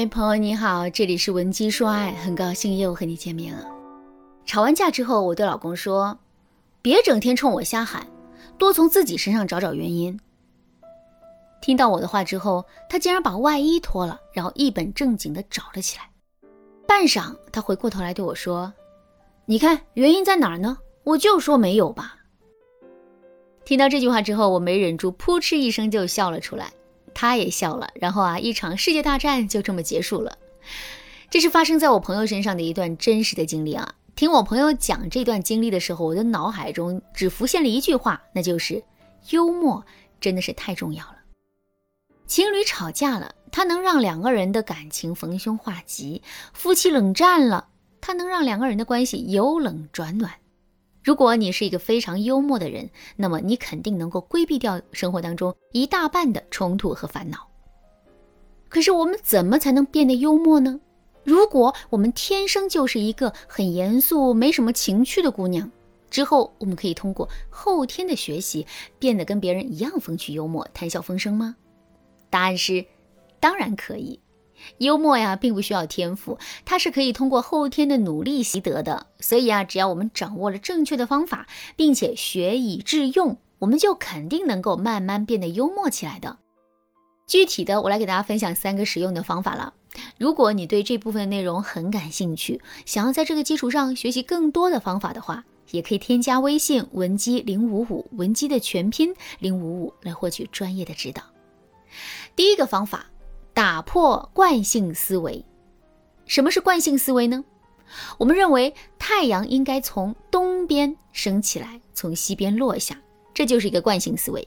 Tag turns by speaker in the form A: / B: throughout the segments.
A: 嗨，朋友你好，这里是文姬说爱，很高兴又和你见面了。吵完架之后，我对老公说：“别整天冲我瞎喊，多从自己身上找找原因。”听到我的话之后，他竟然把外衣脱了，然后一本正经地找了起来。半晌，他回过头来对我说：“你看原因在哪儿呢？我就说没有吧。”听到这句话之后，我没忍住，扑哧一声就笑了出来。他也笑了，然后啊，一场世界大战就这么结束了。这是发生在我朋友身上的一段真实的经历啊！听我朋友讲这段经历的时候，我的脑海中只浮现了一句话，那就是幽默真的是太重要了。情侣吵架了，它能让两个人的感情逢凶化吉；夫妻冷战了，它能让两个人的关系由冷转暖。如果你是一个非常幽默的人，那么你肯定能够规避掉生活当中一大半的冲突和烦恼。可是我们怎么才能变得幽默呢？如果我们天生就是一个很严肃、没什么情趣的姑娘，之后我们可以通过后天的学习变得跟别人一样风趣幽默、谈笑风生吗？答案是，当然可以。幽默呀，并不需要天赋，它是可以通过后天的努力习得的。所以啊，只要我们掌握了正确的方法，并且学以致用，我们就肯定能够慢慢变得幽默起来的。具体的，我来给大家分享三个实用的方法了。如果你对这部分内容很感兴趣，想要在这个基础上学习更多的方法的话，也可以添加微信文姬零五五，文姬的全拼零五五，来获取专业的指导。第一个方法。打破惯性思维，什么是惯性思维呢？我们认为太阳应该从东边升起来，从西边落下，这就是一个惯性思维。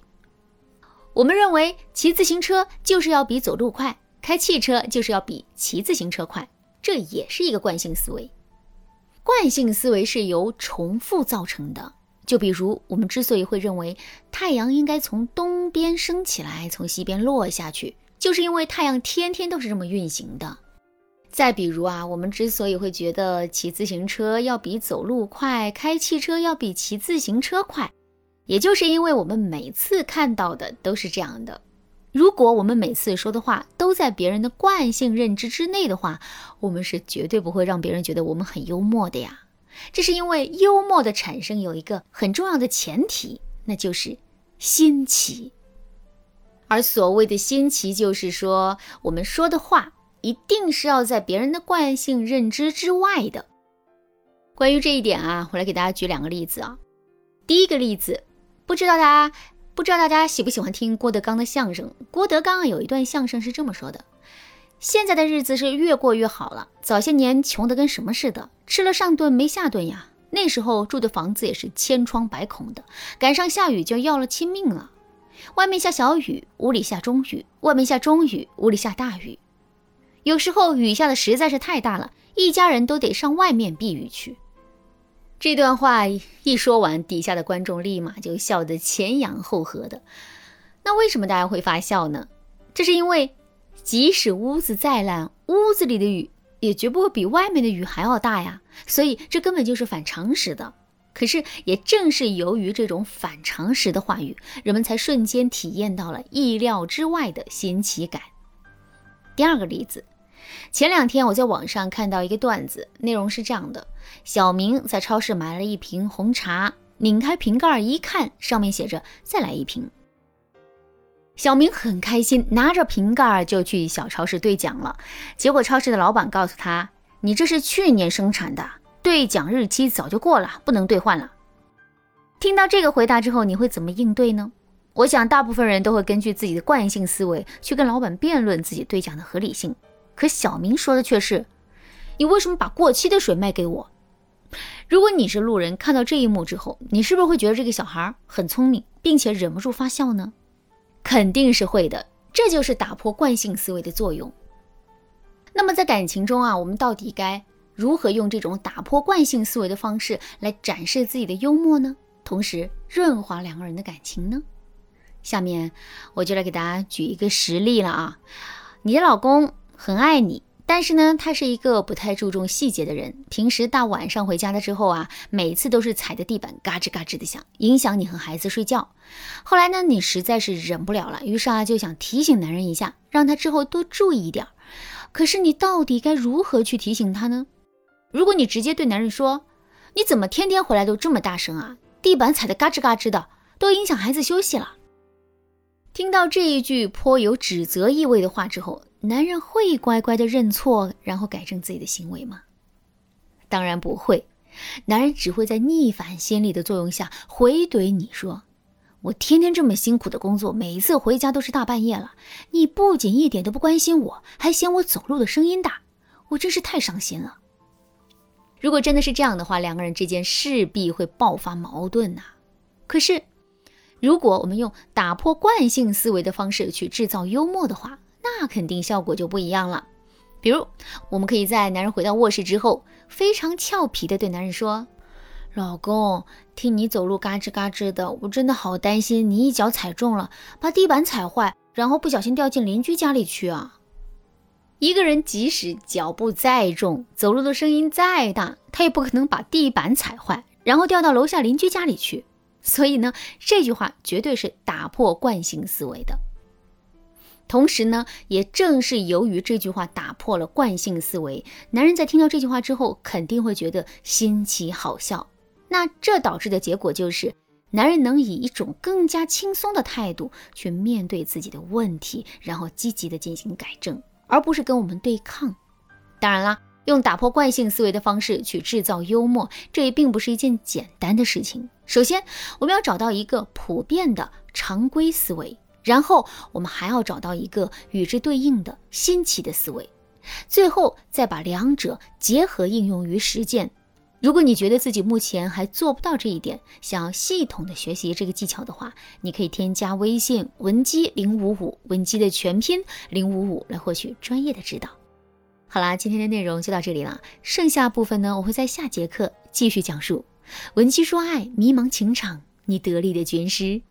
A: 我们认为骑自行车就是要比走路快，开汽车就是要比骑自行车快，这也是一个惯性思维。惯性思维是由重复造成的。就比如我们之所以会认为太阳应该从东边升起来，从西边落下去。就是因为太阳天天都是这么运行的。再比如啊，我们之所以会觉得骑自行车要比走路快，开汽车要比骑自行车快，也就是因为我们每次看到的都是这样的。如果我们每次说的话都在别人的惯性认知之内的话，我们是绝对不会让别人觉得我们很幽默的呀。这是因为幽默的产生有一个很重要的前提，那就是新奇。而所谓的新奇，就是说我们说的话一定是要在别人的惯性认知之外的。关于这一点啊，我来给大家举两个例子啊。第一个例子，不知道大家不知道大家喜不喜欢听郭德纲的相声？郭德纲有一段相声是这么说的：现在的日子是越过越好了，早些年穷的跟什么似的，吃了上顿没下顿呀。那时候住的房子也是千疮百孔的，赶上下雨就要了亲命了。外面下小雨，屋里下中雨；外面下中雨，屋里下大雨。有时候雨下的实在是太大了，一家人都得上外面避雨去。这段话一说完，底下的观众立马就笑得前仰后合的。那为什么大家会发笑呢？这是因为，即使屋子再烂，屋子里的雨也绝不会比外面的雨还要大呀。所以这根本就是反常识的。可是，也正是由于这种反常识的话语，人们才瞬间体验到了意料之外的新奇感。第二个例子，前两天我在网上看到一个段子，内容是这样的：小明在超市买了一瓶红茶，拧开瓶盖一看，上面写着“再来一瓶”。小明很开心，拿着瓶盖就去小超市兑奖了。结果超市的老板告诉他：“你这是去年生产的。”兑奖日期早就过了，不能兑换了。听到这个回答之后，你会怎么应对呢？我想，大部分人都会根据自己的惯性思维去跟老板辩论自己兑奖的合理性。可小明说的却是：“你为什么把过期的水卖给我？”如果你是路人，看到这一幕之后，你是不是会觉得这个小孩很聪明，并且忍不住发笑呢？肯定是会的。这就是打破惯性思维的作用。那么在感情中啊，我们到底该？如何用这种打破惯性思维的方式来展示自己的幽默呢？同时润滑两个人的感情呢？下面我就来给大家举一个实例了啊！你的老公很爱你，但是呢，他是一个不太注重细节的人。平时大晚上回家了之后啊，每次都是踩着地板嘎吱嘎吱的响，影响你和孩子睡觉。后来呢，你实在是忍不了了，于是啊，就想提醒男人一下，让他之后多注意一点。可是你到底该如何去提醒他呢？如果你直接对男人说：“你怎么天天回来都这么大声啊？地板踩得嘎吱嘎吱的，都影响孩子休息了。”听到这一句颇有指责意味的话之后，男人会乖乖的认错，然后改正自己的行为吗？当然不会，男人只会在逆反心理的作用下回怼你说：“我天天这么辛苦的工作，每一次回家都是大半夜了，你不仅一点都不关心我，还嫌我走路的声音大，我真是太伤心了。”如果真的是这样的话，两个人之间势必会爆发矛盾呐。可是，如果我们用打破惯性思维的方式去制造幽默的话，那肯定效果就不一样了。比如，我们可以在男人回到卧室之后，非常俏皮的对男人说：“老公，听你走路嘎吱嘎吱的，我真的好担心你一脚踩中了，把地板踩坏，然后不小心掉进邻居家里去啊。”一个人即使脚步再重，走路的声音再大，他也不可能把地板踩坏，然后掉到楼下邻居家里去。所以呢，这句话绝对是打破惯性思维的。同时呢，也正是由于这句话打破了惯性思维，男人在听到这句话之后，肯定会觉得新奇好笑。那这导致的结果就是，男人能以一种更加轻松的态度去面对自己的问题，然后积极的进行改正，而不是跟我们对抗。当然啦。用打破惯性思维的方式去制造幽默，这也并不是一件简单的事情。首先，我们要找到一个普遍的常规思维，然后我们还要找到一个与之对应的新奇的思维，最后再把两者结合应用于实践。如果你觉得自己目前还做不到这一点，想要系统的学习这个技巧的话，你可以添加微信文姬零五五，文姬的全拼零五五，来获取专业的指导。好啦，今天的内容就到这里了。剩下部分呢，我会在下节课继续讲述。文姬说爱，迷茫情场，你得力的军师。